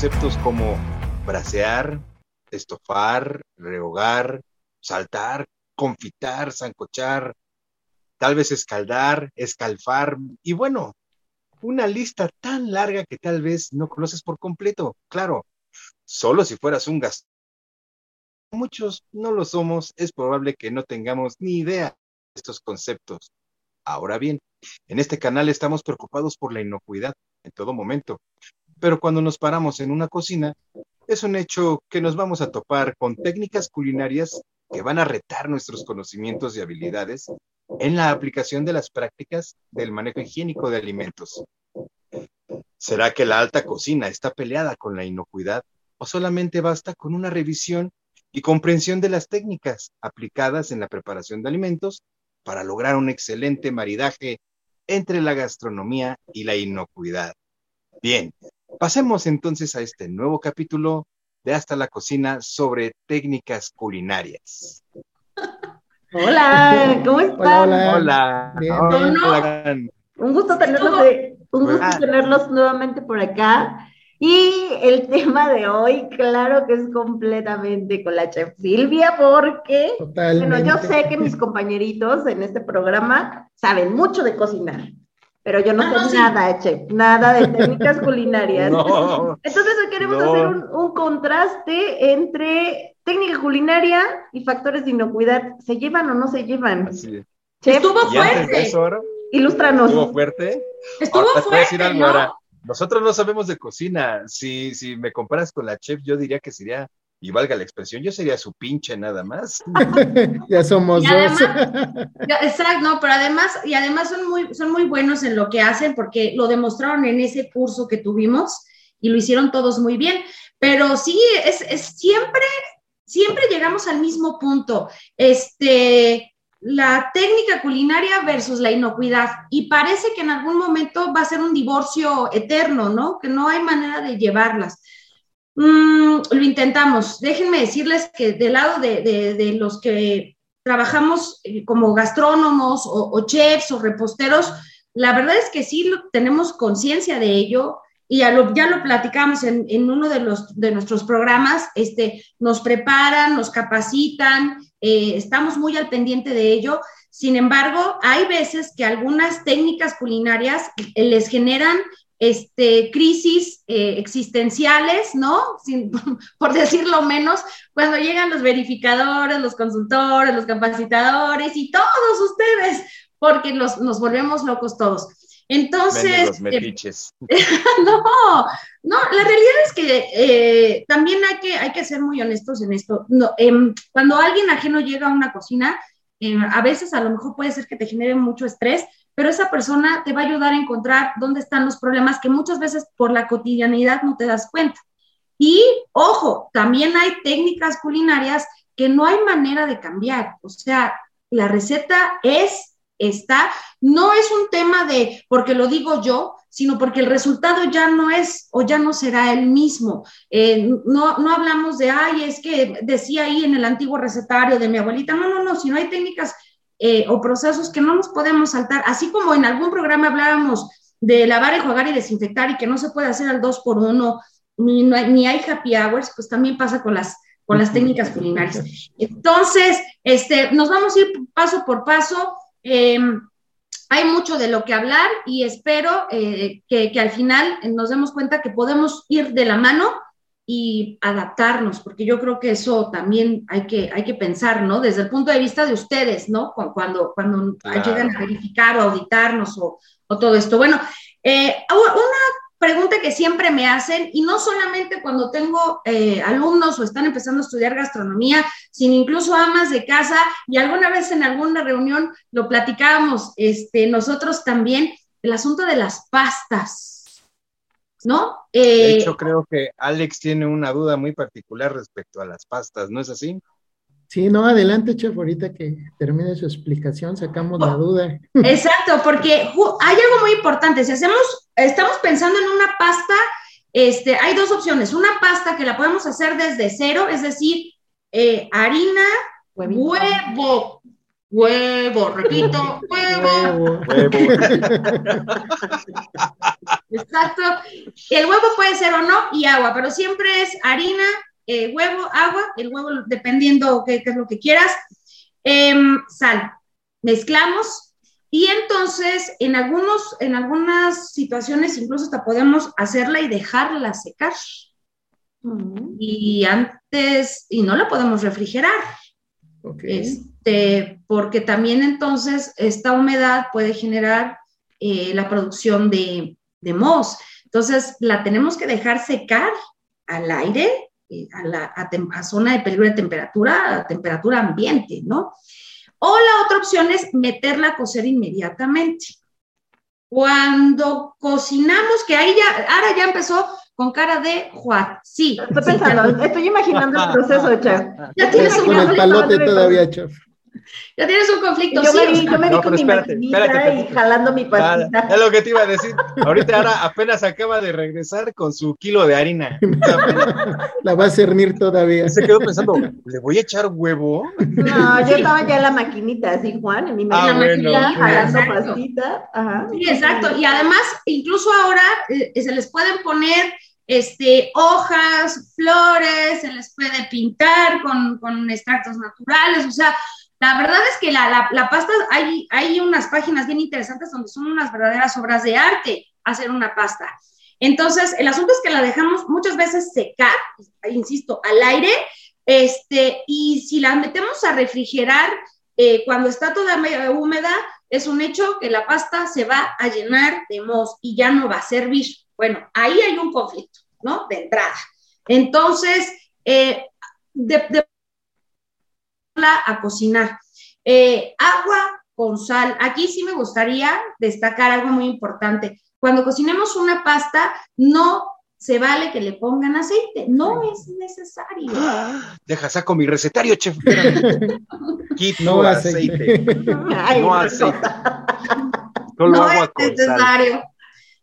Conceptos como brasear, estofar, rehogar, saltar, confitar, zancochar, tal vez escaldar, escalfar y bueno, una lista tan larga que tal vez no conoces por completo. Claro, solo si fueras un gasto. Muchos no lo somos, es probable que no tengamos ni idea de estos conceptos. Ahora bien, en este canal estamos preocupados por la inocuidad en todo momento, pero cuando nos paramos en una cocina, es un hecho que nos vamos a topar con técnicas culinarias que van a retar nuestros conocimientos y habilidades en la aplicación de las prácticas del manejo higiénico de alimentos. ¿Será que la alta cocina está peleada con la inocuidad o solamente basta con una revisión y comprensión de las técnicas aplicadas en la preparación de alimentos para lograr un excelente maridaje entre la gastronomía y la inocuidad? Bien, Pasemos entonces a este nuevo capítulo de Hasta la Cocina sobre técnicas culinarias. Hola, ¿cómo están? Hola, hola. Un gusto tenerlos, un gusto ah. tenerlos nuevamente por acá. Y el tema de hoy, claro que es completamente con la chef Silvia, porque bueno, yo sé que mis compañeritos en este programa saben mucho de cocinar pero yo no ah, sé nada, Eche, nada de técnicas culinarias. Entonces hoy queremos hacer un, contraste entre técnica culinaria y factores de inocuidad. ¿Se llevan o no se llevan? Estuvo fuerte. Ilústranos. Estuvo fuerte. Estuvo fuerte. Nosotros no sabemos de cocina. Si, si me comparas con la chef, yo diría que sería y valga la expresión, yo sería su pinche nada más. ya somos dos. exacto, no, pero además, y además son muy, son muy buenos en lo que hacen porque lo demostraron en ese curso que tuvimos y lo hicieron todos muy bien. Pero sí, es, es siempre, siempre llegamos al mismo punto. Este, la técnica culinaria versus la inocuidad. Y parece que en algún momento va a ser un divorcio eterno, ¿no? Que no hay manera de llevarlas. Mm, lo intentamos. Déjenme decirles que del lado de, los que trabajamos eh, como gastrónomos o, chefs o reposteros, la verdad es que sí tenemos conciencia de ello y ya lo, ya lo platicamos en, uno de, los, de nuestros programas, este, nos preparan, nos capacitan, eh, estamos muy al pendiente de ello. Sin embargo, hay veces que algunas técnicas culinarias les generan este, crisis eh, existenciales, ¿no? por decirlo menos, cuando llegan los verificadores, los consultores, los capacitadores y todos ustedes, porque nos volvemos locos todos. Entonces... Los metiches. no, no, la realidad es que eh, también hay que, hay que ser muy honestos en esto. No, em, cuando alguien ajeno llega a una cocina, em, a veces a lo mejor puede ser que te genere mucho estrés, pero esa persona te va a ayudar a encontrar dónde están los problemas que muchas veces por la cotidianidad no te das cuenta. Y ojo, también hay técnicas culinarias que no hay manera de cambiar. O sea, la receta es, está, no es un tema de porque lo digo yo, sino porque el resultado ya no es o ya no será el mismo. Eh, no, no hablamos de, ay, es que decía ahí en el antiguo recetario de mi abuelita, no, no, no, si no hay técnicas eh, o procesos que no nos podemos saltar, así como en algún programa hablábamos de lavar, enjuagar y desinfectar y que no se puede hacer al dos por uno, ni, ni hay happy hours, pues también pasa con las, con las técnicas culinarias. Entonces, este, nos vamos a ir paso por paso. Em, hay mucho de lo que hablar y espero eh, que, que, al final nos demos cuenta que podemos ir de la mano y adaptarnos, porque yo creo que eso también hay que, hay que pensar, ¿no? Desde el punto de vista de ustedes, ¿no? Cuando, cuando llegan a verificar o auditarnos o, o todo esto. Bueno, eh, una pregunta que siempre me hacen, y no solamente cuando tengo eh, alumnos o están empezando a estudiar gastronomía, sino incluso amas de casa, y alguna vez en alguna reunión lo platicábamos este, nosotros también, el asunto de las pastas, ¿no? de hecho, creo que Alex tiene una duda muy particular respecto a las pastas, ¿no es así? Sí, no, adelante, chef, ahorita que termine su explicación, sacamos la duda. Exacto, porque hay algo muy importante. Si hacemos, estamos pensando en una pasta, este, hay dos opciones. Una pasta que la podemos hacer desde cero, es decir, eh, harina, huevo, huevo, repito, huevo. Exacto. El huevo puede ser o no y agua, pero siempre es harina, eh, huevo, agua, el huevo dependiendo qué, es lo que quieras, em, sal. Mezclamos y entonces en, algunos, en algunas situaciones incluso hasta podemos hacerla y dejarla secar. Mm. Y antes, y no la podemos refrigerar. Este, porque también entonces esta humedad puede generar eh, la producción de, de mos. Entonces la tenemos que dejar secar al aire eh, a, la, a, zona de peligro de temperatura, a temperatura ambiente, ¿no? O la otra opción es meterla a cocer inmediatamente. Cuando cocinamos, que ahí ya, ahora ya empezó con cara de Juan, sí. Estoy pensando, estoy imaginando el proceso, chef. Ya tienes con el palote todavía, chef. Ya tienes un conflicto. Yo me vi, yo me vi con mi espérate, y jalando mi pastita. Es lo que te iba a decir. Ahorita ahora apenas acaba de regresar con su kilo de harina. La va a cernir todavía. Se quedó pensando, ¿le voy a echar huevo? No, yo estaba ya en la maquinita, así, Juan, en mi ah, maquinita, jalando pastita. Ajá. Sí, exacto. Y además, incluso ahora eh, se les pueden poner este, hojas, flores, se les puede pintar con, con extractos naturales, o sea, la verdad es que la, pasta, hay, hay unas páginas bien interesantes donde son unas verdaderas obras de arte hacer una pasta. Entonces, el asunto es que la dejamos muchas veces secar, insisto, al aire, este, y si la metemos a refrigerar eh, cuando está toda húmeda, es un hecho que la pasta se va a llenar de mos y ya no va a servir. Bueno, ahí hay un conflicto, ¿no? De entrada. Entonces, eh, de, a cocinar. Eh, agua con sal. Aquí sí me gustaría destacar algo muy importante. Cuando cocinemos una pasta, no se vale que le pongan aceite, no es necesario. deja, saco mi recetario, chef. no aceite. no aceite. no es necesario.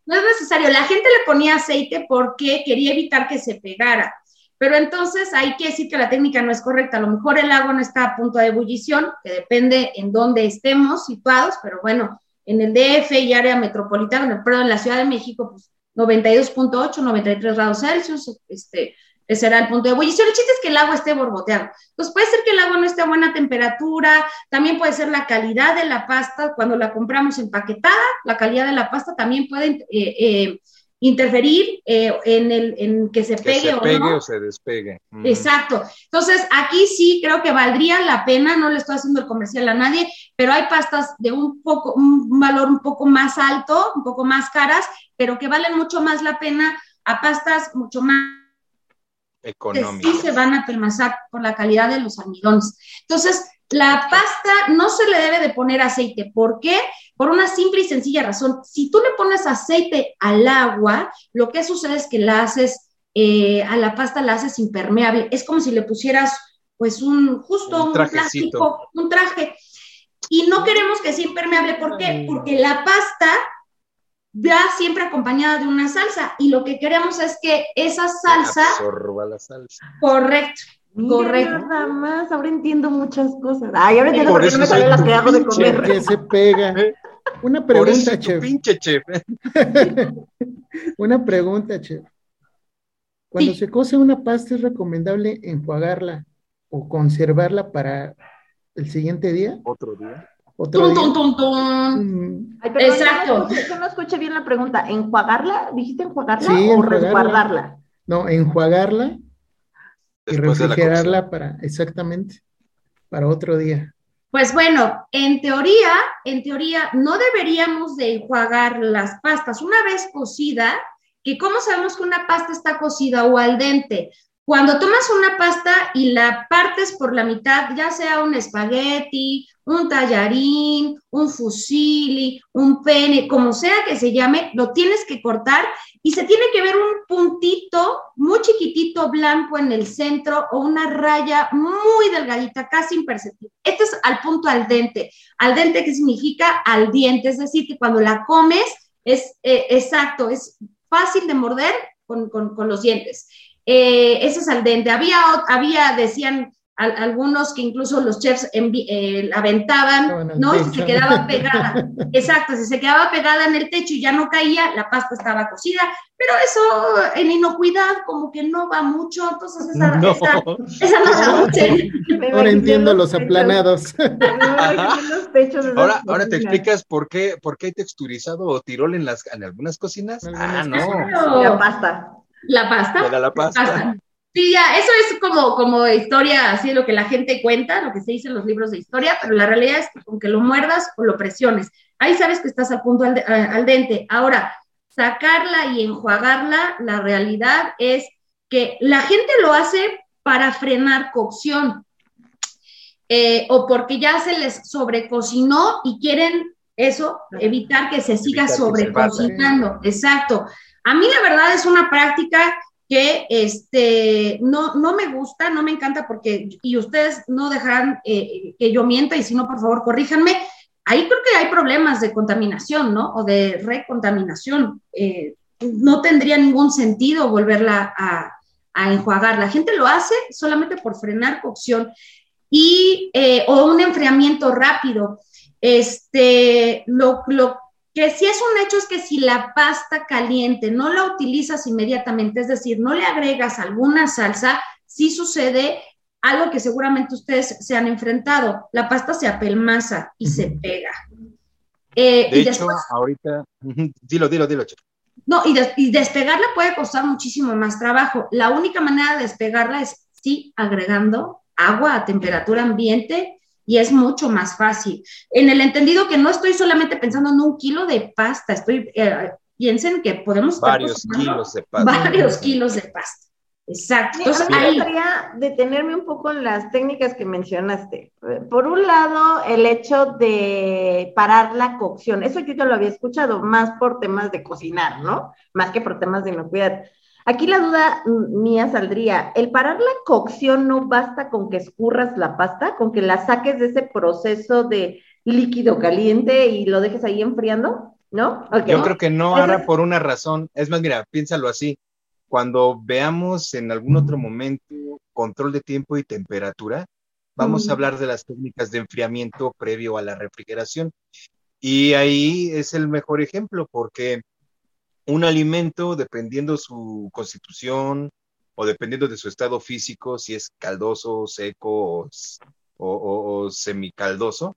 No es necesario. La gente le ponía aceite porque quería evitar que se pegara. Pero entonces hay que decir que la técnica no es correcta. A lo mejor el agua no está a punto de ebullición, que depende en dónde estemos situados, pero bueno, en el DF y área metropolitana, perdón, en la Ciudad de México, pues 92.8, 93 grados Celsius, este, ese será el punto de ebullición. El chiste es que el agua esté borboteando. Entonces puede ser que el agua no esté a buena temperatura, también puede ser la calidad de la pasta, cuando la compramos empaquetada, la calidad de la pasta también puede... Eh, eh, interferir eh, en, el, en que se pegue, o no. o se despegue. Exacto. Entonces, aquí sí creo que valdría la pena, no le estoy haciendo el comercial a nadie, pero hay pastas de un poco, un valor un poco más alto, un poco más caras, pero que valen mucho más la pena a pastas mucho más económicas. sí se van a permasar por la calidad de los almidones. Entonces, la pasta no se le debe de poner aceite. ¿Por qué? Por una simple y sencilla razón. Si tú le pones aceite al agua, lo que sucede es que la haces, eh, a la pasta la haces impermeable. Es como si le pusieras, pues, un, justo un, plástico, un traje. Y no queremos que sea impermeable. ¿Por qué? Porque la pasta va siempre acompañada de una salsa. Y lo que queremos es que esa salsa... Absorba la salsa. Correcto. Correcto. Nada más, ahora entiendo muchas cosas. Ay, ahora entiendo por, qué no me salen las que hago de comer. Que se pega. Una pregunta, chef. Pinche chef. una pregunta, chef. Cuando se cose una pasta, ¿es recomendable enjuagarla o conservarla para el siguiente día? Otro día. ¿Otro tum, tum, tum, Exacto. Yo no, escuché bien la pregunta. ¿Enjuagarla? ¿Dijiste enjuagarla o resguardarla? No, enjuagarla y refrigerarla para, exactamente, para otro día. Pues bueno, en teoría, en teoría no deberíamos de enjuagar las pastas. Una vez cocida, que cómo sabemos que una pasta está cocida o al dente. Cuando tomas una pasta y la partes por la mitad, ya sea un espagueti, un tallarín, un fusilli, un pene, como sea que se llame, lo tienes que cortar y se tiene que ver un puntito muy chiquitito blanco en el centro o una raya muy delgadita, casi imperceptible. Este es al punto al dente. Al dente que significa al diente, es decir, que cuando la comes es eh, exacto, es fácil de morder con, con los dientes. Eh, ese es al dente. Había, había decían algunos que incluso los chefs eh, aventaban, ¿no? Y se quedaba pegada. Exacto, si se quedaba pegada en el techo y ya no caía, la pasta estaba cocida. Pero eso en inocuidad como que no va mucho, entonces esa no, esa, no mucho. Ahora entiendo los aplanados. ahora, ahora te explicas por qué, por qué hay texturizado o tirol en, las, en algunas cocinas. ah, no. La pasta. La pasta. la pasta. Sí, ya, eso es como, como historia, así lo que la gente cuenta, lo que se dice en los libros de historia, pero la realidad es que con que lo muerdas o lo presiones, ahí sabes que estás a punto al, al dente. Ahora, sacarla y enjuagarla, la realidad es que la gente lo hace para frenar cocción eh, o porque ya se les sobrecocinó y quieren eso, evitar que se siga sobrecocinando. Exacto. A mí la verdad es una práctica que este, no, no me gusta, no me encanta porque, y ustedes no dejarán eh, que yo mienta y si no, por favor, corríjanme. Ahí creo que hay problemas de contaminación, ¿no? O de recontaminación. Eh, no tendría ningún sentido volverla a, enjuagar. La gente lo hace solamente por frenar cocción y, eh, o un enfriamiento rápido. Este, lo, lo que si es un hecho es que si la pasta caliente no la utilizas inmediatamente, es decir, no le agregas alguna salsa, sí sucede algo que seguramente ustedes se han enfrentado. La pasta se apelmaza y se pega. Eh, de hecho, ahorita, dilo, dilo, dilo. No, y, y, despegarla puede costar muchísimo más trabajo. La única manera de despegarla es sí agregando agua a temperatura ambiente y es mucho más fácil. En el entendido que no estoy solamente pensando en un kilo de pasta, estoy, eh, piensen que podemos... Varios kilos de pasta. Varios kilos de pasta. Exacto. Entonces, me gustaría detenerme un poco en las técnicas que mencionaste. Por un lado, el hecho de parar la cocción. Eso yo ya lo había escuchado, más por temas de cocinar, ¿no? Más que por temas de inocuidad. Aquí la duda mía saldría, ¿el parar la cocción no basta con que escurras la pasta, con que la saques de ese proceso de líquido caliente y lo dejes ahí enfriando? ¿No? Yo creo que no hará por una razón. Es más, mira, piénsalo así. Cuando veamos en algún otro momento control de tiempo y temperatura, vamos a hablar de las técnicas de enfriamiento previo a la refrigeración. Y ahí es el mejor ejemplo porque un alimento, dependiendo su constitución o dependiendo de su estado físico, si es caldoso, seco o, semicaldoso,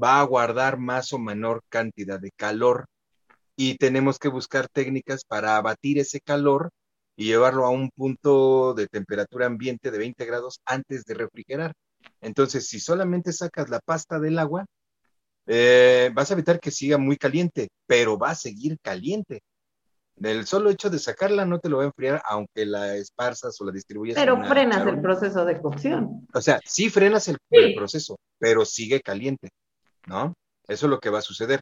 va a guardar más o menor cantidad de calor y tenemos que buscar técnicas para abatir ese calor y llevarlo a un punto de temperatura ambiente de 20 grados antes de refrigerar. Entonces, si solamente sacas la pasta del agua, eh, vas a evitar que siga muy caliente, pero va a seguir caliente. El solo hecho de sacarla no te lo va a enfriar, aunque la esparzas o la distribuyas. Pero frenas el proceso de cocción. O sea, sí frenas el, proceso, pero sigue caliente, ¿no? Eso es lo que va a suceder.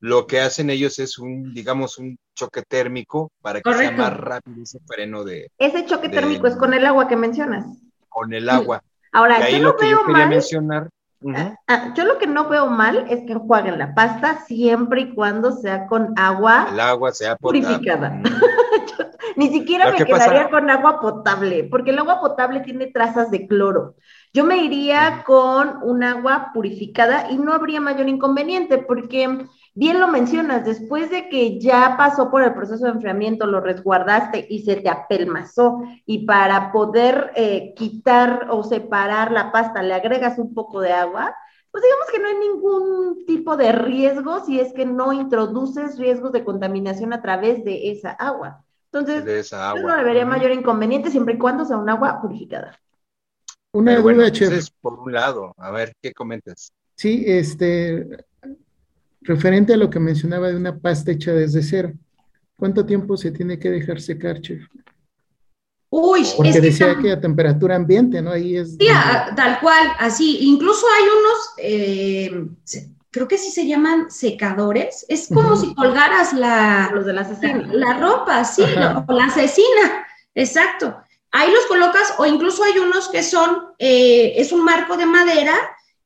Lo que hacen ellos es un, digamos, un choque térmico para que sea más rápido ese freno de. Ese choque térmico es con el agua que mencionas. Con el agua. Ahora, yo lo que yo quería mencionar Ah, ah, yo lo que no veo mal es que enjuaguen la pasta siempre y cuando sea con agua, El agua sea purificada. ni siquiera me quedaría con agua potable, porque el agua potable tiene trazas de cloro. Yo me iría con un agua purificada y no habría mayor inconveniente, porque bien lo mencionas, después de que ya pasó por el proceso de enfriamiento, lo resguardaste y se te apelmazó, y para poder eh, quitar o separar la pasta le agregas un poco de agua, pues digamos que no hay ningún tipo de riesgo si es que no introduces riesgos de contaminación a través de esa agua. Entonces, no debería mayor inconveniente siempre y cuando sea un agua purificada. Una duda, chef. por un lado, a ver, ¿qué comentas? Sí, este, referente a lo que mencionaba de una pasta hecha desde cero. ¿Cuánto tiempo se tiene que dejar secar, chef? Uy, porque decía que a temperatura ambiente, ¿no? Ahí es. Sí, tal cual, así. Incluso hay unos, eh, creo que sí se llaman secadores. Es como si colgaras la. Los de la asesina. La, ropa, sí, o la asesina. Exacto. Ahí los colocas, o incluso hay unos que son, eh, es un marco de madera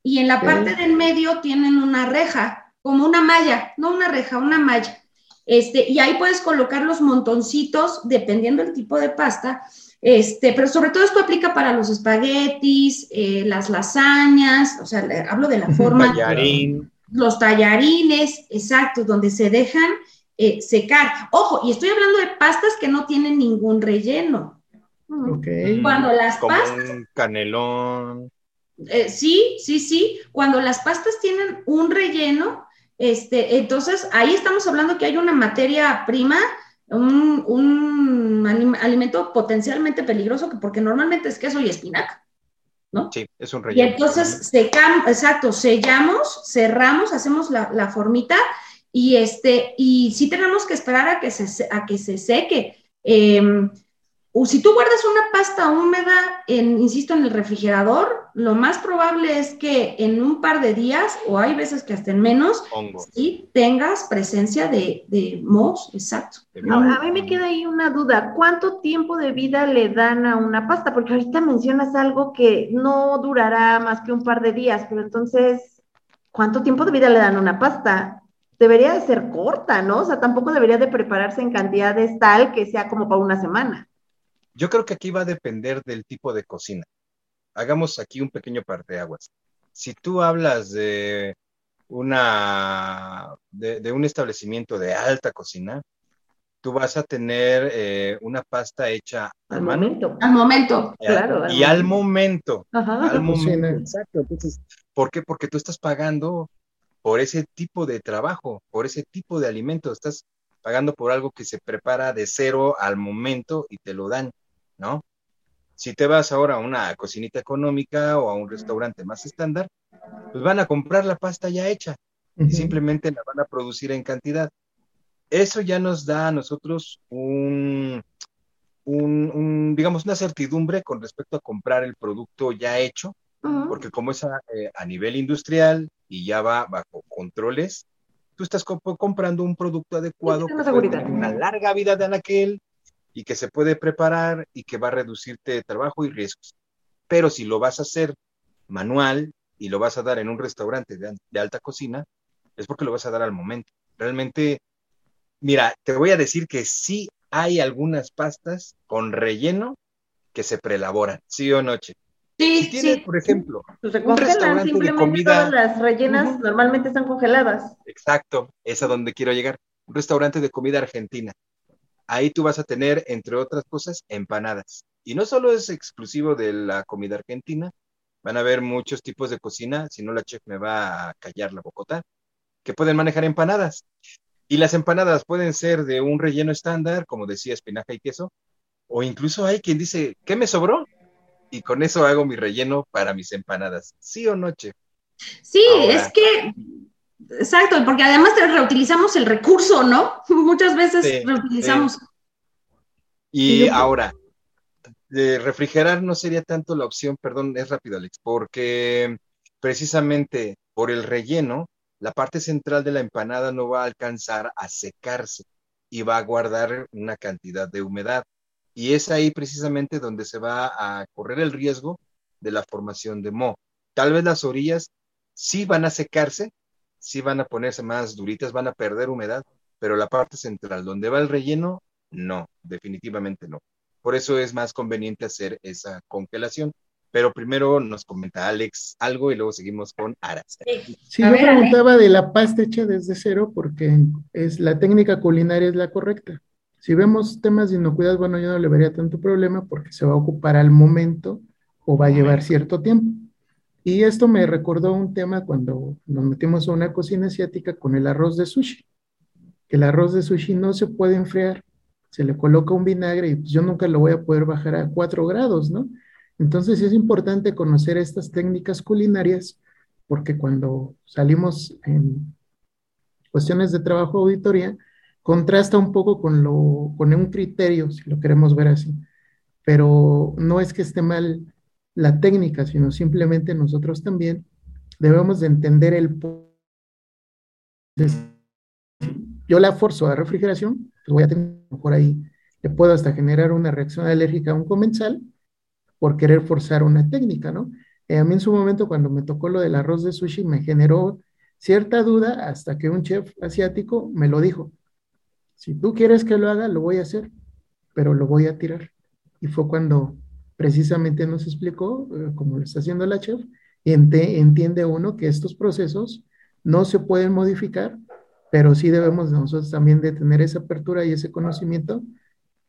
y en la parte del medio tienen una reja, como una malla, no una reja, una malla. Este, y ahí puedes colocar los montoncitos, dependiendo del tipo de pasta, este, pero sobre todo esto aplica para los espaguetis, eh, las lasañas, o sea, hablo de la forma. Tallarín. Los tallarines, exacto, donde se dejan eh, secar. Ojo, y estoy hablando de pastas que no tienen ningún relleno. Cuando las Como Un canelón. Eh, sí, sí, sí. Cuando las pastas tienen un relleno, este, entonces ahí estamos hablando que hay una materia prima, un, un alimento potencialmente peligroso, porque normalmente es queso y espinaca. ¿No? Sí, es un relleno. Y entonces secamos, exacto, sellamos, cerramos, hacemos la, la, formita y este, y sí tenemos que esperar a que se, a que se seque. Eh, o si tú guardas una pasta húmeda, en, insisto, en el refrigerador, lo más probable es que en un par de días, o hay veces que hasta en menos, sí tengas presencia de, de mos, exacto. Ahora, a mí me queda ahí una duda, ¿cuánto tiempo de vida le dan a una pasta? Porque ahorita mencionas algo que no durará más que un par de días, pero entonces, ¿cuánto tiempo de vida le dan a una pasta? Debería de ser corta, ¿no? O sea, tampoco debería de prepararse en cantidades tal que sea como para una semana. Yo creo que aquí va a depender del tipo de cocina. Hagamos aquí un pequeño parteaguas. Si tú hablas de una de, un establecimiento de alta cocina, tú vas a tener eh, una pasta hecha al, momento. Al momento, claro. y al momento. al momento. Exacto. Entonces, ¿por qué? Porque tú estás pagando por ese tipo de trabajo, por ese tipo de alimento. Estás pagando por algo que se prepara de cero al momento y te lo dan. ¿No? Si te vas ahora a una cocinita económica o a un restaurante más estándar, pues van a comprar la pasta ya hecha y simplemente la van a producir en cantidad. Eso ya nos da a nosotros un, un, digamos, una certidumbre con respecto a comprar el producto ya hecho, porque como es a, eh, a, nivel industrial y ya va bajo controles, tú estás comprando un producto adecuado tener una larga vida de aquel y que se puede preparar y que va a reducirte trabajo y riesgos. Pero si lo vas a hacer manual y lo vas a dar en un restaurante de, alta cocina, es porque lo vas a dar al momento. Realmente, mira, te voy a decir que sí hay algunas pastas con relleno que se preelaboran, sí o noche. Sí, si tienes, por ejemplo, pues un restaurante de comida. Todas las rellenas normalmente están congeladas. Exacto, es a donde quiero llegar. Un restaurante de comida argentina ahí tú vas a tener, entre otras cosas, empanadas. Y no solo es exclusivo de la comida argentina, van a haber muchos tipos de cocina, si no la chef me va a callar la bocota, que pueden manejar empanadas. Y las empanadas pueden ser de un relleno estándar, como decía, espinaca y queso, o incluso hay quien dice, ¿qué me sobró? Y con eso hago mi relleno para mis empanadas. ¿Sí o no, chef? Sí, es que Exacto, porque además reutilizamos el recurso, ¿no? Muchas veces reutilizamos. Y ahora, de refrigerar no sería tanto la opción, perdón, es rápido, Alex, porque precisamente por el relleno, la parte central de la empanada no va a alcanzar a secarse y va a guardar una cantidad de humedad. Y es ahí precisamente donde se va a correr el riesgo de la formación de moho. Tal vez las orillas sí van a secarse, sí van a ponerse más duritas, van a perder humedad, pero la parte central, donde va el relleno, no, definitivamente no. Por eso es más conveniente hacer esa congelación. Pero primero nos comenta Alex algo y luego seguimos con Aras. Sí, yo preguntaba de la pasta hecha desde cero porque es la técnica culinaria es la correcta. Si vemos temas de inocuidad, bueno, yo no le vería tanto problema porque se va a ocupar al momento o va a llevar cierto tiempo. Y esto me recordó un tema cuando nos metimos a una cocina asiática con el arroz de sushi, que el arroz de sushi no se puede enfriar, se le coloca un vinagre y pues yo nunca lo voy a poder bajar a 4 grados, ¿no? Entonces es importante conocer estas técnicas culinarias porque cuando salimos en cuestiones de trabajo auditoría, contrasta un poco con, lo, con un criterio, si lo queremos ver así. Pero no es que esté mal la técnica, sino simplemente nosotros también debemos de entender el... Yo la forzo a refrigeración, pues voy a tener por ahí, le puedo hasta generar una reacción alérgica a un comensal por querer forzar una técnica, ¿no? Eh, a mí en su momento cuando me tocó lo del arroz de sushi me generó cierta duda hasta que un chef asiático me lo dijo. Si tú quieres que lo haga, lo voy a hacer, pero lo voy a tirar. Y fue cuando precisamente nos explicó, eh, como lo está haciendo la chef, entiende uno que estos procesos no se pueden modificar, pero sí debemos nosotros también de tener esa apertura y ese conocimiento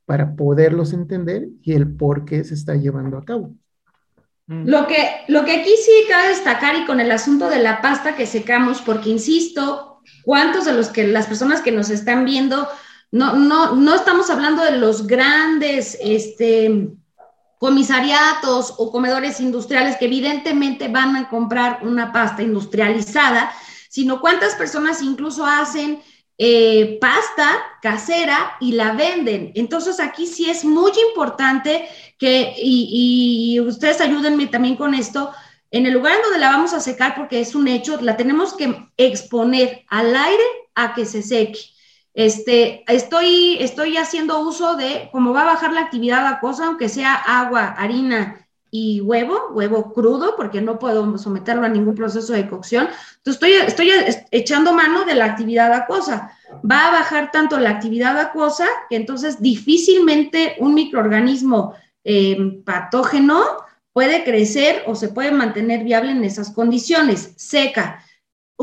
para poderlos entender y el por qué se está llevando a cabo. Mm. Lo que, lo que aquí sí cabe destacar y con el asunto de la pasta que secamos, porque insisto, ¿cuántos de los que las personas que nos están viendo, no, no, no estamos hablando de los grandes este, comisariatos o comedores industriales que evidentemente van a comprar una pasta industrializada, sino cuántas personas incluso hacen eh, pasta casera y la venden. Entonces aquí sí es muy importante que, y, ustedes ayúdenme también con esto, en el lugar en donde la vamos a secar, porque es un hecho, la tenemos que exponer al aire a que se seque. Este, estoy, estoy haciendo uso de, como va a bajar la actividad acuosa, aunque sea agua, harina y huevo, huevo crudo, porque no puedo someterlo a ningún proceso de cocción. Entonces, estoy, echando mano de la actividad acuosa. Va a bajar tanto la actividad acuosa que entonces difícilmente un microorganismo eh, patógeno puede crecer o se puede mantener viable en esas condiciones. Seca.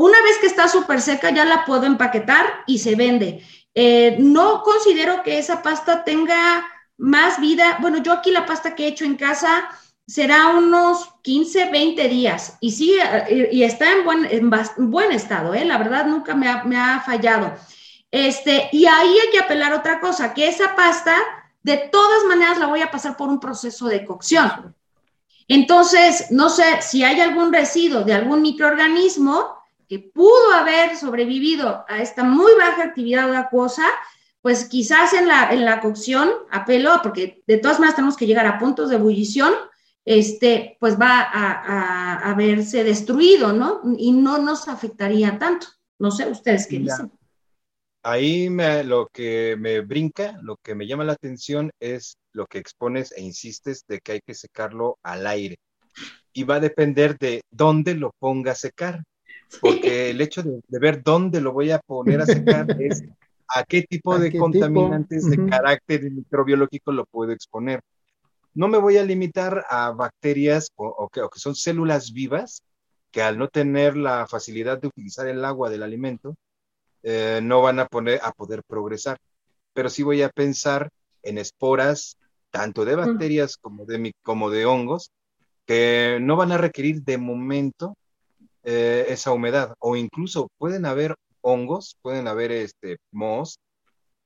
Una vez que está súper seca, ya la puedo empaquetar y se vende. Eh, no considero que esa pasta tenga más vida. Bueno, yo aquí la pasta que he hecho en casa será unos 15, 20 días y sí, y está en buen, en buen estado, ¿eh? la verdad nunca me ha, me ha, fallado. Este, y ahí hay que apelar otra cosa, que esa pasta de todas maneras la voy a pasar por un proceso de cocción. Entonces, no sé si hay algún residuo de algún microorganismo que pudo haber sobrevivido a esta muy baja actividad acuosa, pues quizás en la, en la cocción, apelo, porque de todas maneras tenemos que llegar a puntos de ebullición, este, pues va a, verse destruido, ¿no? Y no nos afectaría tanto. No sé ustedes qué dicen. Ahí me, lo que me brinca, lo que me llama la atención es lo que expones e insistes de que hay que secarlo al aire. Y va a depender de dónde lo ponga a secar, porque el hecho de, ver dónde lo voy a poner a secar es a qué tipo de contaminantes de carácter microbiológico lo puedo exponer. No me voy a limitar a bacterias o, que, son células vivas que al no tener la facilidad de utilizar el agua del alimento, eh, no van a, poner, a poder progresar. Pero sí voy a pensar en esporas, tanto de bacterias como de, como de hongos, que no van a requerir de momento eh, esa humedad. O incluso pueden haber hongos, pueden haber este, mohos,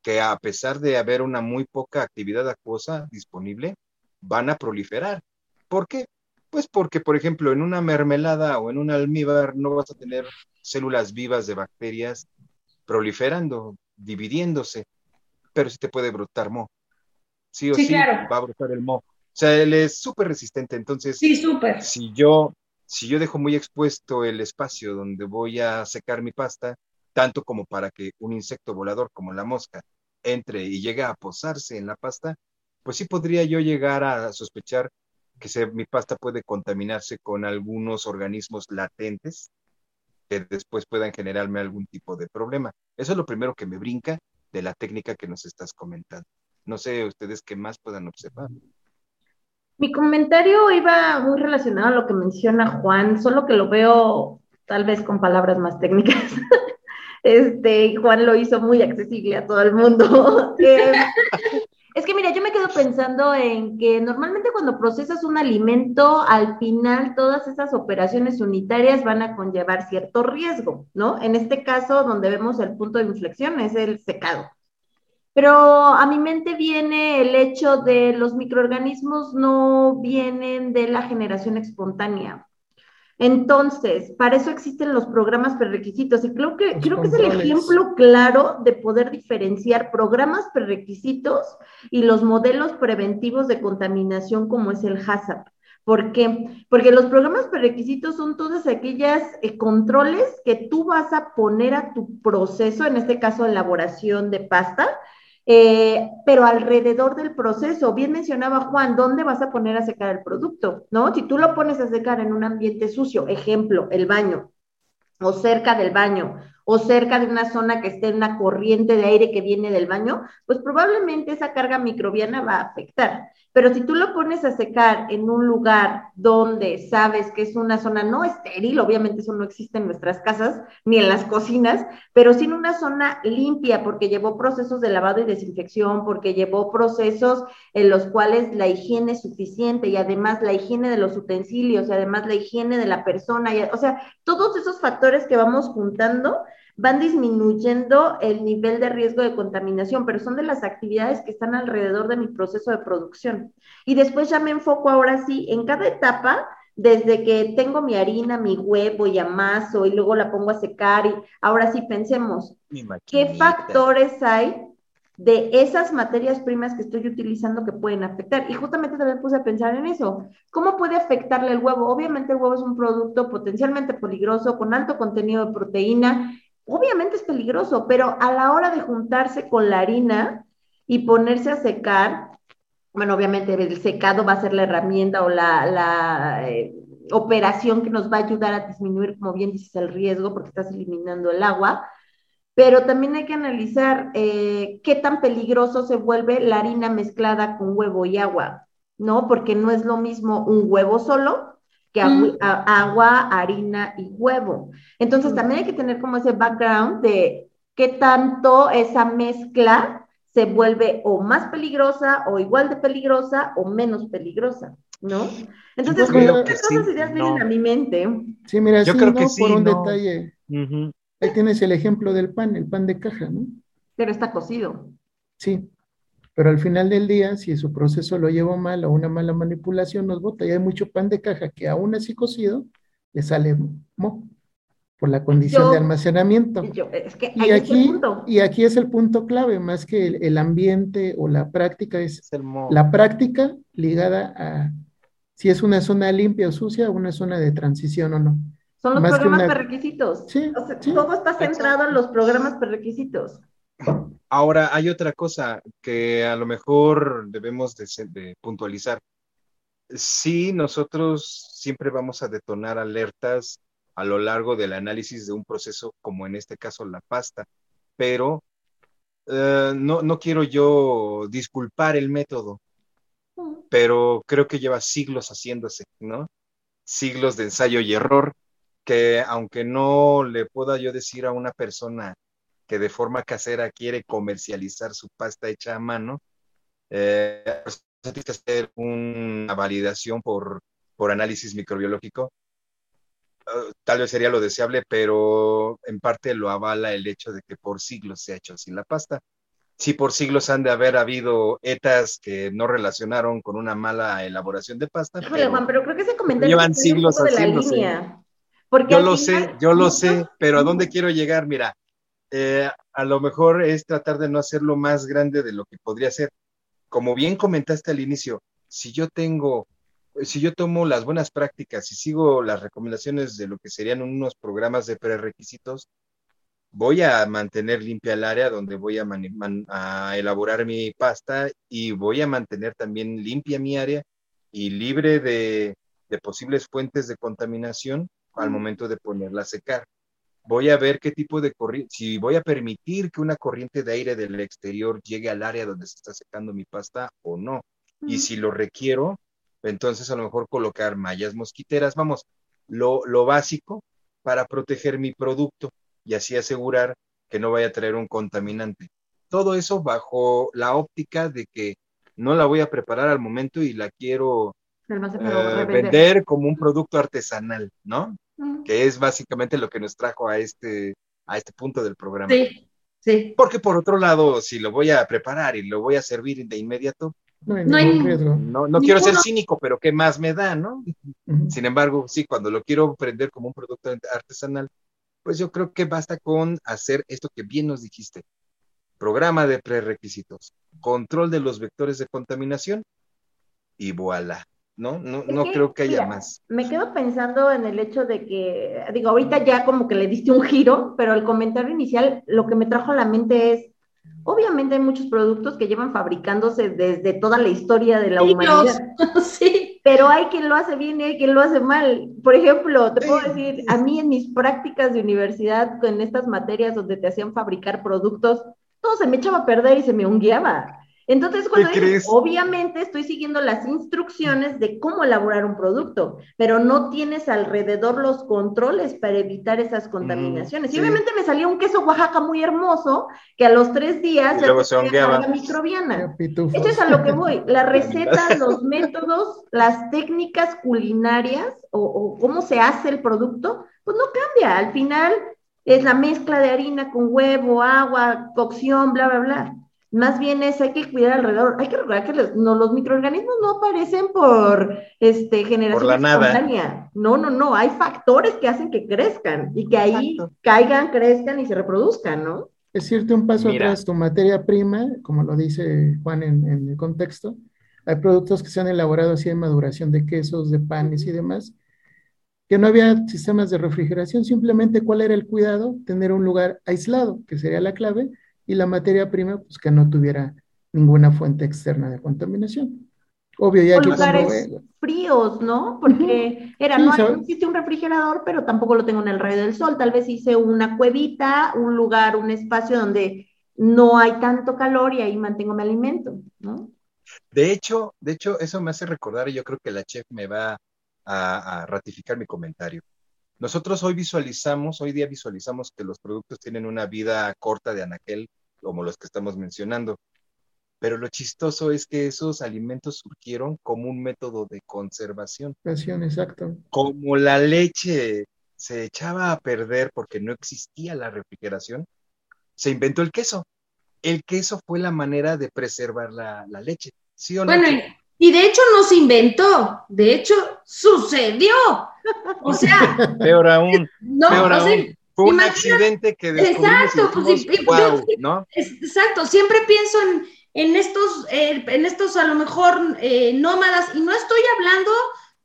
que a pesar de haber una muy poca actividad acuosa disponible, van a proliferar. ¿Por qué? Pues porque, por ejemplo, en una mermelada o en un almíbar no vas a tener células vivas de bacterias proliferando, dividiéndose, pero sí te puede brotar mo. Sí o sí, va a brotar el mo. O sea, él es súper resistente, entonces, sí, súper. Si yo, si yo dejo muy expuesto el espacio donde voy a secar mi pasta, tanto como para que un insecto volador como la mosca entre y llegue a posarse en la pasta, pues sí podría yo llegar a sospechar que mi pasta puede contaminarse con algunos organismos latentes que después puedan generarme algún tipo de problema. Eso es lo primero que me brinca de la técnica que nos estás comentando. No sé ustedes qué más puedan observar. Mi comentario iba muy relacionado a lo que menciona Juan, solo que lo veo tal vez con palabras más técnicas. Este, Juan lo hizo muy accesible a todo el mundo. Eh, es que mira, yo me quedo pensando en que normalmente cuando procesas un alimento, al final todas esas operaciones unitarias van a conllevar cierto riesgo, ¿no? En este caso, donde vemos el punto de inflexión es el secado. Pero a mi mente viene el hecho de los microorganismos no vienen de la generación espontánea. Entonces, para eso existen los programas prerequisitos y creo que, creo que es el ejemplo claro de poder diferenciar programas prerequisitos y los modelos preventivos de contaminación como es el HACCP. ¿Por qué? Porque los programas prerequisitos son todas aquellas eh, controles que tú vas a poner a tu proceso, en este caso elaboración de pasta, eh, pero alrededor del proceso, bien mencionaba Juan, ¿dónde vas a poner a secar el producto? ¿No? Si tú lo pones a secar en un ambiente sucio, ejemplo, el baño, o cerca del baño, o cerca de una zona que esté en una corriente de aire que viene del baño, pues probablemente esa carga microbiana va a afectar. Pero si tú lo pones a secar en un lugar donde sabes que es una zona no estéril, obviamente eso no existe en nuestras casas ni en las cocinas, pero sí en una zona limpia porque llevó procesos de lavado y desinfección, porque llevó procesos en los cuales la higiene es suficiente y además la higiene de los utensilios y además la higiene de la persona, o sea, todos esos factores que vamos juntando van disminuyendo el nivel de riesgo de contaminación, pero son de las actividades que están alrededor de mi proceso de producción. Y después ya me enfoco ahora sí en cada etapa, desde que tengo mi harina, mi huevo y amaso y luego la pongo a secar y ahora sí pensemos, ¿qué factores hay de esas materias primas que estoy utilizando que pueden afectar. Y justamente también puse a pensar en eso. ¿Cómo puede afectarle el huevo? Obviamente el huevo es un producto potencialmente peligroso, con alto contenido de proteína, obviamente es peligroso, pero a la hora de juntarse con la harina y ponerse a secar, bueno, obviamente el secado va a ser la herramienta o la, eh, operación que nos va a ayudar a disminuir, como bien dices, el riesgo porque estás eliminando el agua, pero también hay que analizar eh, qué tan peligroso se vuelve la harina mezclada con huevo y agua, ¿no? Porque no es lo mismo un huevo solo que agua, harina y huevo. Entonces también hay que tener como ese background de qué tanto esa mezcla se vuelve o más peligrosa o igual de peligrosa o menos peligrosa, ¿no? Entonces, como que esas ideas vienen a mi mente. Sí, mira, yo creo que sí, por un detalle. Ahí tienes el ejemplo del pan, el pan de caja, ¿no? Pero está cocido. Sí, pero al final del día, si su proceso lo lleva mal o una mala manipulación, nos bota. Y hay mucho pan de caja que aún así cocido, le sale mo por la condición de almacenamiento. y, aquí, y aquí es el punto clave, más que el, ambiente o la práctica, es, la práctica ligada a si es una zona limpia o sucia o una zona de transición o no. Son los programas una... requisitos. Sí, Todo está centrado en los programas requisitos. Ahora, hay otra cosa que a lo mejor debemos de, puntualizar. Sí, nosotros siempre vamos a detonar alertas a lo largo del análisis de un proceso, como en este caso la pasta, pero eh, no, no quiero yo disculpar el método, pero creo que lleva siglos haciéndose, ¿no? Siglos de ensayo y error, que aunque no le pueda yo decir a una persona, que de forma casera quiere comercializar su pasta hecha a mano, eh, pues, tiene que hacer una validación por, por análisis microbiológico. Uh, tal vez sería lo deseable, pero en parte lo avala el hecho de que por siglos se ha hecho así la pasta. Si por siglos han de haber habido etas que no relacionaron con una mala elaboración de pasta. pero, Juan, pero creo que ese comentario llevan siglos haciéndose. Yo lo sé, yo lo sé, pero ¿a dónde quiero llegar? Mira, eh, a lo mejor es tratar de no hacerlo más grande de lo que podría ser. Como bien comentaste al inicio, si yo tengo, si yo tomo las buenas prácticas y sigo las recomendaciones de lo que serían unos programas de prerequisitos, voy a mantener limpia el área donde voy a, a, elaborar mi pasta y voy a mantener también limpia mi área y libre de, de posibles fuentes de contaminación al momento de ponerla a secar voy a ver qué tipo de corriente, si voy a permitir que una corriente de aire del exterior llegue al área donde se está secando mi pasta o no. Y si lo requiero, entonces a lo mejor colocar mallas mosquiteras, vamos, lo, lo básico para proteger mi producto y así asegurar que no vaya a traer un contaminante. Todo eso bajo la óptica de que no la voy a preparar al momento y la quiero eh, vender como un producto artesanal, ¿no? Que es básicamente lo que nos trajo a este, a este punto del programa. Sí, sí. Porque por otro lado, si lo voy a preparar y lo voy a servir de inmediato, no hay, ningún riesgo. No, quiero ser cínico, pero ¿qué más me da, no? Sin embargo, sí, cuando lo quiero prender como un producto artesanal, pues yo creo que basta con hacer esto que bien nos dijiste. Programa de prerequisitos, control de los vectores de contaminación y voilà. ¿No? No, no creo que haya más. Me quedo pensando en el hecho de que, digo, ahorita ya como que le diste un giro, pero el comentario inicial lo que me trajo a la mente es, obviamente hay muchos productos que llevan fabricándose desde toda la historia de la humanidad. sí. Pero hay quien lo hace bien y hay quien lo hace mal. Por ejemplo, te puedo decir, a mí en mis prácticas de universidad, en estas materias donde te hacían fabricar productos, todo se me echaba a perder y se me unguiaba. Entonces, cuando obviamente estoy siguiendo las instrucciones de cómo elaborar un producto, pero no tienes alrededor los controles para evitar esas mm, contaminaciones. y obviamente me salía un queso Oaxaca muy hermoso que a los tres días ya se la microbiana. Eso es a lo que voy. La receta, los métodos, las técnicas culinarias o, o cómo se hace el producto, pues no cambia. Al final es la mezcla de harina con huevo, agua, cocción, bla, bla, bla. Más bien es, hay que cuidar alrededor. Hay que recordar que los, no, los microorganismos no aparecen por este, generación por espontánea. No, no, no. Hay factores que hacen que crezcan y que ahí caigan, crezcan y se reproduzcan, ¿no? Es cierto, un paso atrás, tu materia prima, como lo dice Juan en, en, el contexto, hay productos que se han elaborado así de maduración de quesos, de panes y demás, que no había sistemas de refrigeración, simplemente cuál era el cuidado, tener un lugar aislado, que sería la clave, y la materia prima, pues que no tuviera ninguna fuente externa de contaminación. Obvio, ya que lugares fríos, ¿no? Porque era, no, existe un refrigerador, pero tampoco lo tengo en el rayo del sol. Tal vez hice una cuevita, un lugar, un espacio donde no hay tanto calor y ahí mantengo mi alimento, ¿no? De hecho, de hecho, eso me hace recordar y yo creo que la chef me va a ratificar mi comentario. Nosotros hoy visualizamos, hoy día visualizamos que los productos tienen una vida corta de anaquel, como los que estamos mencionando. Pero lo chistoso es que esos alimentos surgieron como un método de conservación. Exacto. Como la leche se echaba a perder porque no existía la refrigeración, se inventó el queso. El queso fue la manera de preservar la, leche. ¿Sí o no? Bueno, y de hecho no se inventó, de hecho sucedió. O sea, peor aún, peor aún. Fue un accidente que Exacto, pues, ¿no? Exacto, siempre pienso en, en estos, eh, en estos a lo mejor eh, nómadas, y no estoy hablando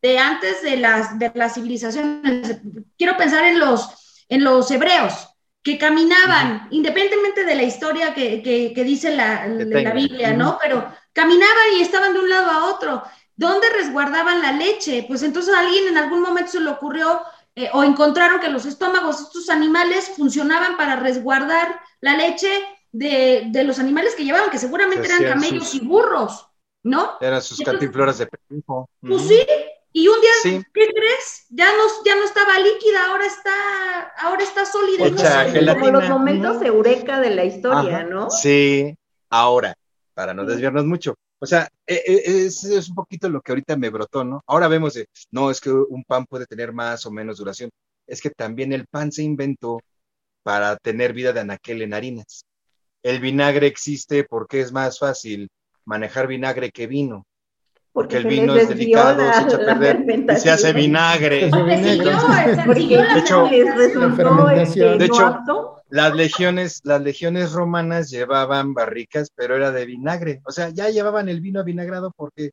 de antes de las, de las civilizaciones, quiero pensar en los, en los hebreos, que caminaban, independientemente de la historia que, que, dice la, la Biblia, ¿no? Pero caminaban y estaban de un lado a otro. ¿Dónde resguardaban la leche? Pues entonces a alguien en algún momento se le ocurrió eh, o encontraron que los estómagos de estos animales funcionaban para resguardar la leche de, de los animales que llevaban, que seguramente eran camellos y burros, ¿no? Eran sus cantinfloras de pelujo. Pues sí, y un día, ¿qué crees? Ya no, ya no estaba líquida, ahora está, ahora está sólida. Como los momentos eureka de la historia, ¿no? Sí, ahora, para no desviarnos mucho. O sea, e, e, es, es un poquito lo que ahorita me brotó, ¿no? Ahora vemos de, no, es que un pan puede tener más o menos duración. Es que también el pan se inventó para tener vida de anaquel en harinas. El vinagre existe porque es más fácil manejar vinagre que vino porque, el vino es delicado, se echa a perder y se hace vinagre. de hecho, de hecho las legiones, las legiones romanas llevaban barricas, pero era de vinagre. O sea, ya llevaban el vino avinagrado porque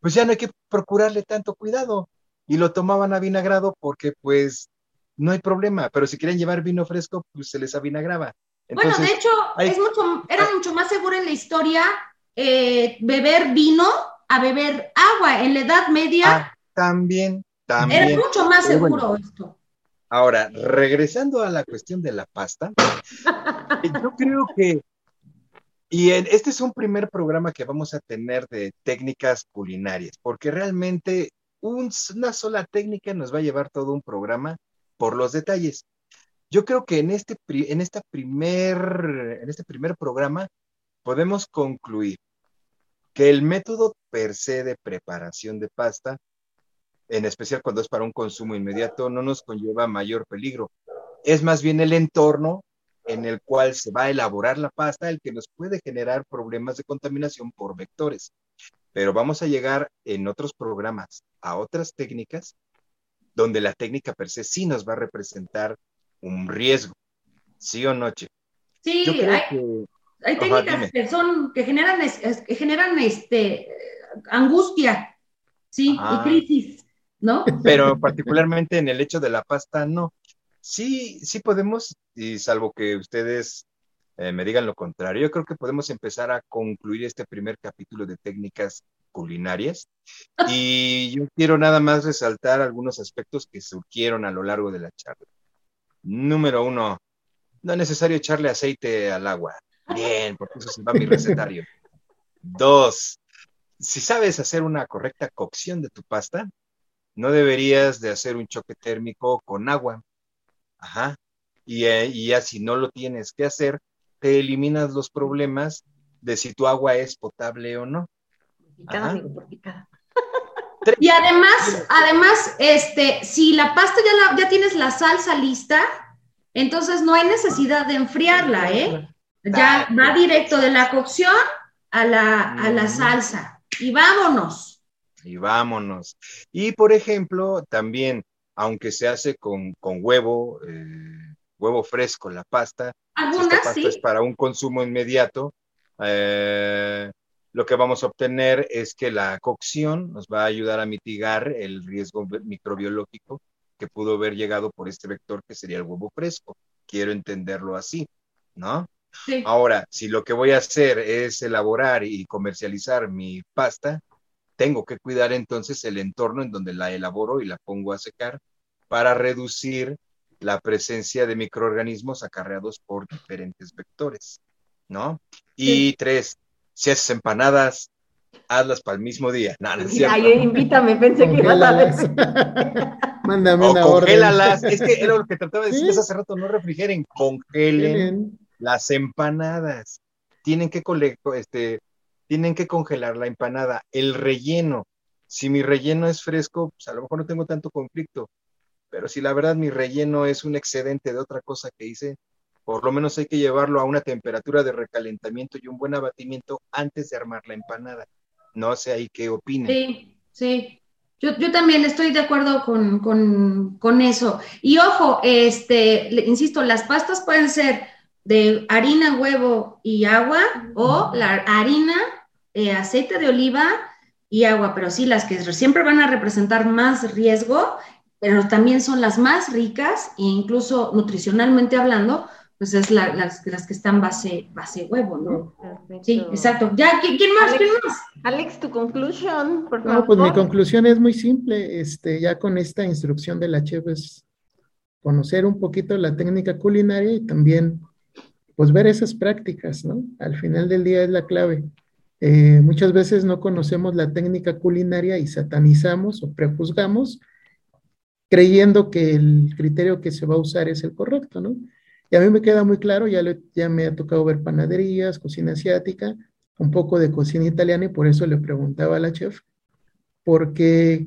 pues ya no hay que procurarle tanto cuidado. Y lo tomaban avinagrado porque pues no hay problema, pero si quieren llevar vino fresco, pues se les avinagraba. bueno, de hecho, es mucho, era mucho más seguro en la historia eh, beber vino a beber agua. En la Edad Media. Ah, también, también. Era mucho más seguro esto. Ahora, regresando a la cuestión de la pasta, yo creo que, y este es un primer programa que vamos a tener de técnicas culinarias, porque realmente una sola técnica nos va a llevar todo un programa por los detalles. Yo creo que en este, en esta primer, en este primer programa podemos concluir que el método per se de preparación de pasta, en especial cuando es para un consumo inmediato, no nos conlleva mayor peligro. Es más bien el entorno en el cual se va a elaborar la pasta, el que nos puede generar problemas de contaminación por vectores. Pero vamos a llegar en otros programas a otras técnicas donde la técnica per se sí nos va a representar un riesgo. ¿Sí o no, Che? Sí, hay, técnicas que son, que generan, que generan este, angustia, sí, y ah. crisis, ¿no? Pero particularmente en el hecho de la pasta, no. Sí, sí podemos, y salvo que ustedes eh, me digan lo contrario, yo creo que podemos empezar a concluir este primer capítulo de técnicas culinarias. Y yo quiero nada más resaltar algunos aspectos que surgieron a lo largo de la charla. Número uno, no es necesario echarle aceite al agua. Bien, porque eso se va a mi recetario. Dos, si sabes hacer una correcta cocción de tu pasta, no deberías de hacer un choque térmico con agua. Ajá. Y, eh, y ya si no lo tienes que hacer, te eliminas los problemas de si tu agua es potable o no. Y además, además, este, si la pasta ya, ya tienes la salsa lista, entonces no hay necesidad de enfriarla, ¿eh? Ya va directo de la cocción a la, a la salsa. Y vámonos. Y vámonos. Y por ejemplo, también aunque se hace con, huevo, eh, huevo fresco la pasta, esta pasta es para un consumo inmediato, eh, lo que vamos a obtener es que la cocción nos va a ayudar a mitigar el riesgo microbiológico que pudo haber llegado por este vector que sería el huevo fresco. Quiero entenderlo así, ¿no? Ahora, si lo que voy a hacer es elaborar y comercializar mi pasta, tengo que cuidar entonces el entorno en donde la elaboro y la pongo a secar para reducir la presencia de microorganismos acarreados por diferentes vectores, ¿no? Y tres, si haces empanadas, hazlas para el mismo día. No, no invítame, pensé que ibas a. Mándame una congélalas. Es que era lo que trataba de decir hace rato, no refrigeren, congelen las empanadas. Tienen que, este, tienen que congelar la empanada, el relleno. Si mi relleno es fresco, pues a lo mejor no tengo tanto conflicto, pero si la verdad mi relleno es un excedente de otra cosa que hice, por lo menos hay que llevarlo a una temperatura de recalentamiento y un buen abatimiento antes de armar la empanada. No sé ahí qué opinen. Sí, sí. Yo, yo también estoy de acuerdo con, con, con, eso. Y ojo, este, insisto, las pastas pueden ser de harina, huevo y agua o la harina, eh, aceite de oliva y agua, pero sí las que siempre van a representar más riesgo, pero también son las más ricas e incluso nutricionalmente hablando, pues es las, que están base, base huevo, ¿no? Sí, exacto. Ya, ¿quién, más? Alex, más? Alex, tu conclusión, por favor. No, pues mi conclusión es muy simple, este, ya con esta instrucción de la chef es conocer un poquito la técnica culinaria y también pues ver esas prácticas, ¿no? Al final del día es la clave. Eh, muchas veces no conocemos la técnica culinaria y satanizamos o prejuzgamos creyendo que el criterio que se va a usar es el correcto, ¿no? Y a mí me queda muy claro, ya, ya me ha tocado ver panaderías, cocina asiática, un poco de cocina italiana y por eso le preguntaba a la chef, porque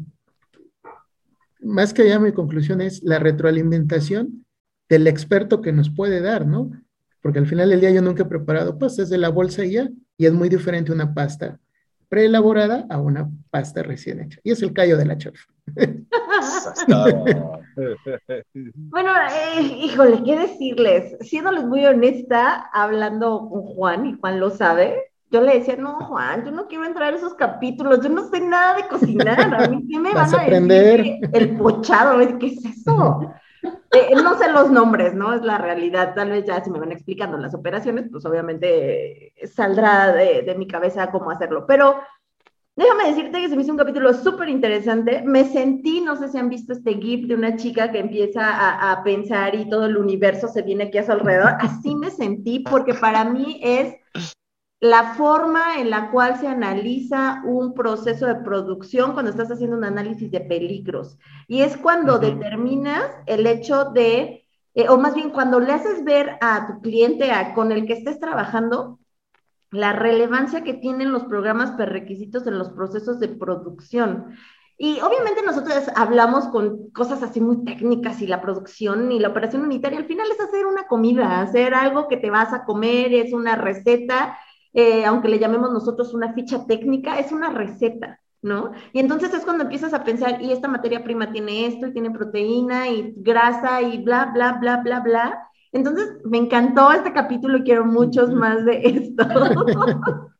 más que allá mi conclusión es la retroalimentación del experto que nos puede dar, ¿no? Porque al final del día yo nunca he preparado pastas de la bolsa y ya, y es muy diferente una pasta preelaborada a una pasta recién hecha. Y es el callo de la chef. bueno, eh, híjole, ¿qué decirles? Siéndoles muy honesta, hablando con Juan, y Juan lo sabe, yo le decía, no, Juan, yo no quiero entrar a esos capítulos, yo no sé nada de cocinar, a mí qué me van a, aprender? decir el pochado, ¿qué es eso? Eh, no sé los nombres, ¿no? Es la realidad. Tal vez ya si me van explicando las operaciones, pues obviamente saldrá de, mi cabeza cómo hacerlo. Pero déjame decirte que se me hizo un capítulo súper interesante. Me sentí, no sé si han visto este GIF de una chica que empieza a, a pensar y todo el universo se viene aquí a su alrededor. Así me sentí porque para mí es la forma en la cual se analiza un proceso de producción cuando estás haciendo un análisis de peligros. Y es cuando determinas el hecho de, eh, o más bien cuando le haces ver a tu cliente con el que estés trabajando, la relevancia que tienen los programas prerequisitos en los procesos de producción. Y obviamente nosotros hablamos con cosas así muy técnicas y la producción y la operación unitaria. Al final es hacer una comida, hacer algo que te vas a comer, es una receta, eh, aunque le llamemos nosotros una ficha técnica, es una receta. ¿no? Y entonces es cuando empiezas a pensar, y esta materia prima tiene esto, y tiene proteína, y grasa, y bla, bla, bla, bla, bla. Entonces me encantó este capítulo y quiero muchos más de esto.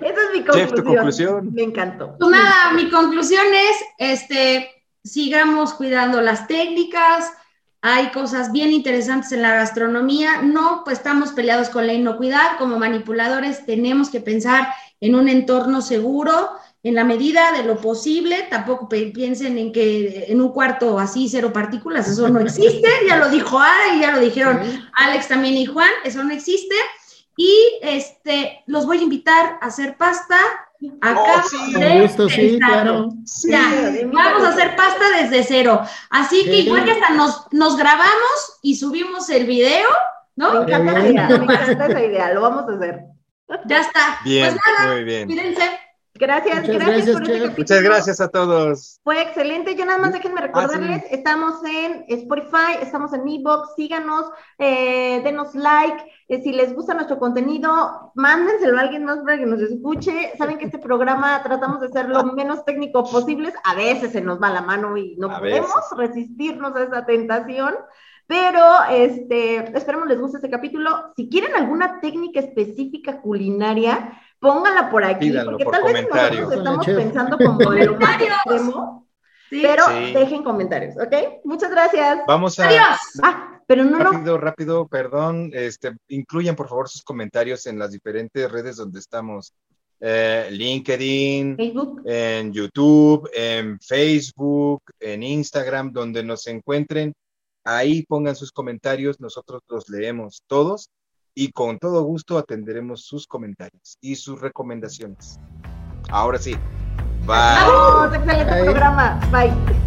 Esa es mi conclusión. Me encantó. Pues nada, mi conclusión es, este, sigamos cuidando las técnicas, hay cosas bien interesantes en la gastronomía, no, pues estamos peleados con la inocuidad, como manipuladores tenemos que pensar en un entorno seguro, en la medida de lo posible, tampoco piensen en que en un cuarto así cero partículas, eso no existe, ya lo dijo Ada y ya lo dijeron Alex también y Juan, eso no existe. Y este, los voy a invitar a hacer pasta acá. Oh, sí. gusto, sí, claro. vamos a hacer pasta desde cero. Así que igual que hasta nos, nos grabamos y subimos el video, ¿no? Me encanta la idea, me encanta esa idea, lo vamos a hacer. Ya está. Bien, pues nada, muy bien. Cuídense. Gracias, gracias, por este capítulo. Muchas gracias a todos. Fue excelente. Yo nada más déjenme ah, recordarles, estamos en Spotify, estamos en Ebox, síganos, eh, denos like. Eh, si les gusta nuestro contenido, mándenselo a alguien más para que nos escuche. Saben que este programa tratamos de ser lo menos técnico posible. A veces se nos va la mano y no podemos resistirnos a esa tentación. Pero este, esperemos les guste este capítulo. Si quieren alguna técnica específica culinaria, póngala por aquí, porque tal vez nosotros estamos pensando como de lo más extremo, pero dejen comentarios, ¿ok? Muchas gracias. Vamos a... Adiós. Ah, pero no, rápido, rápido, perdón, este, incluyan por favor sus comentarios en las diferentes redes donde estamos. Eh, LinkedIn, Facebook. en YouTube, en Facebook, en Instagram, donde nos encuentren. Ahí pongan sus comentarios, nosotros los leemos todos y con todo gusto atenderemos sus comentarios y sus recomendaciones. Ahora sí. Bye. Vamos, excelente programa. Bye.